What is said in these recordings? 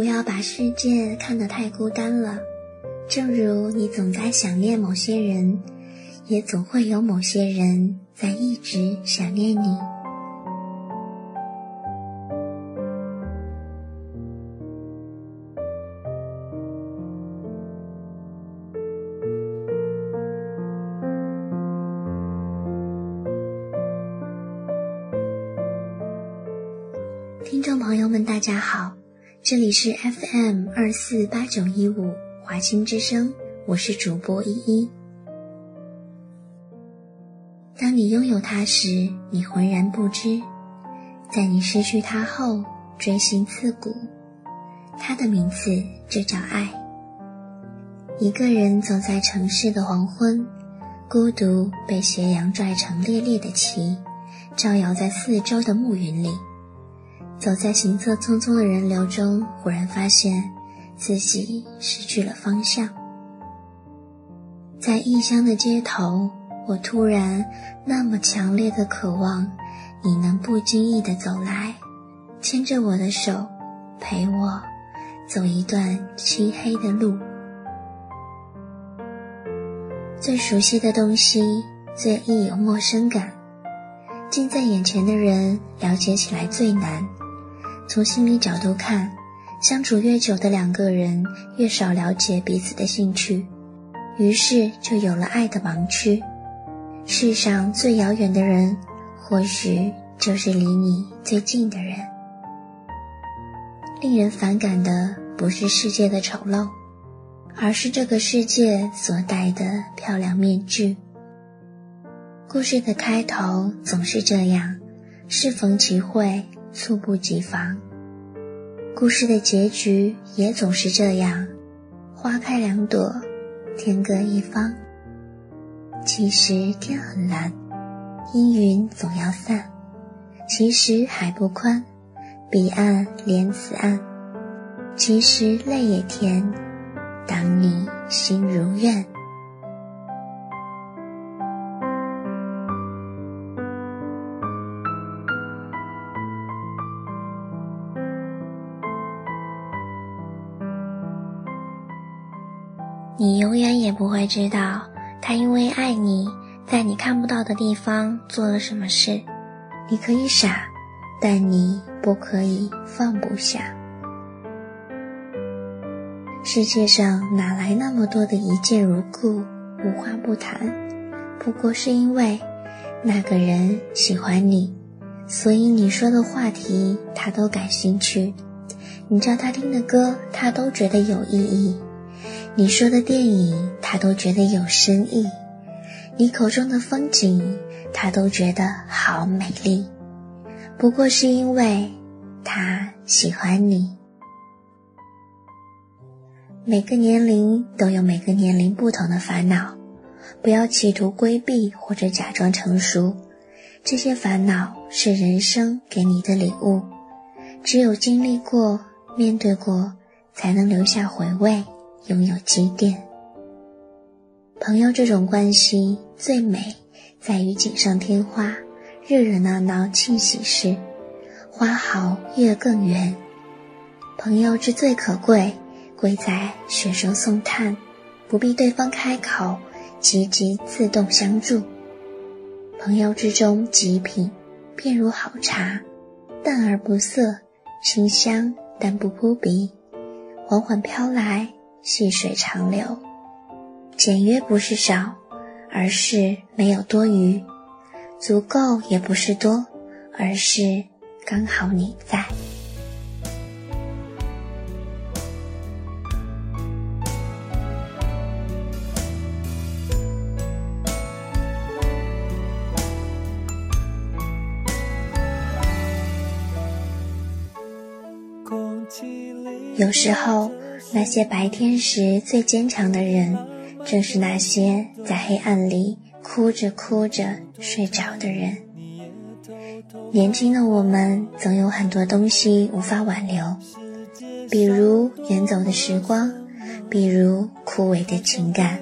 不要把世界看得太孤单了。正如你总在想念某些人，也总会有某些人在一直想念你。听众朋友们，大家好，这里是 FM 二四八九一五。华清之声，我是主播依依。当你拥有它时，你浑然不知；在你失去它后，锥心刺骨。它的名字就叫爱。一个人走在城市的黄昏，孤独被斜阳拽成烈烈的旗，照耀在四周的暮云里。走在行色匆匆的人流中，忽然发现。自己失去了方向，在异乡的街头，我突然那么强烈的渴望，你能不经意的走来，牵着我的手，陪我走一段漆黑的路。最熟悉的东西，最易有陌生感；近在眼前的人，了解起来最难。从心理角度看。相处越久的两个人，越少了解彼此的兴趣，于是就有了爱的盲区。世上最遥远的人，或许就是离你最近的人。令人反感的不是世界的丑陋，而是这个世界所戴的漂亮面具。故事的开头总是这样，适逢其会，猝不及防。故事的结局也总是这样，花开两朵，天各一方。其实天很蓝，阴云总要散。其实海不宽，彼岸连此岸。其实泪也甜，当你心如愿。你永远也不会知道，他因为爱你，在你看不到的地方做了什么事。你可以傻，但你不可以放不下。世界上哪来那么多的一见如故、无话不谈？不过是因为那个人喜欢你，所以你说的话题他都感兴趣，你叫他听的歌他都觉得有意义。你说的电影，他都觉得有深意；你口中的风景，他都觉得好美丽。不过是因为他喜欢你。每个年龄都有每个年龄不同的烦恼，不要企图规避或者假装成熟。这些烦恼是人生给你的礼物，只有经历过、面对过，才能留下回味。拥有积淀，朋友这种关系最美，在于锦上添花，热热闹闹庆喜事，花好月更圆。朋友之最可贵，贵在雪中送炭，不必对方开口，积极自动相助。朋友之中极品，便如好茶，淡而不涩，清香但不扑鼻，缓缓飘来。细水长流，简约不是少，而是没有多余，足够也不是多，而是刚好你在。有时候。那些白天时最坚强的人，正是那些在黑暗里哭着哭着睡着的人。年轻的我们，总有很多东西无法挽留，比如远走的时光，比如枯萎的情感，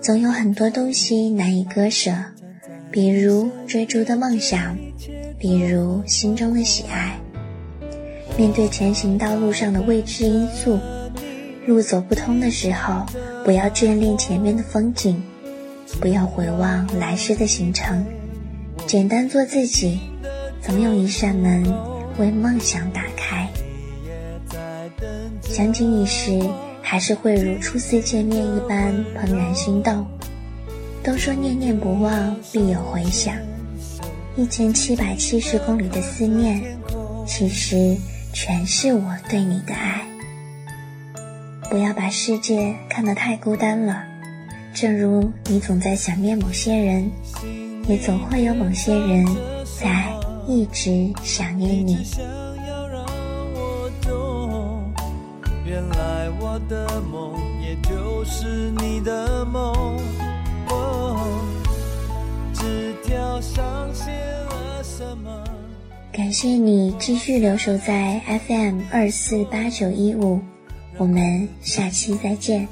总有很多东西难以割舍，比如追逐的梦想，比如心中的喜爱。面对前行道路上的未知因素，路走不通的时候，不要眷恋前面的风景，不要回望来时的行程，简单做自己，总有一扇门为梦想打开。相经一时，还是会如初次见面一般怦然心动。都说念念不忘必有回响，一千七百七十公里的思念，其实。全是我对你的爱。不要把世界看得太孤单了，正如你总在想念某些人，也总会有某些人在一直想念你。原来我的梦也就是你的梦，纸条上写了什么？感谢你继续留守在 FM 二四八九一五，我们下期再见。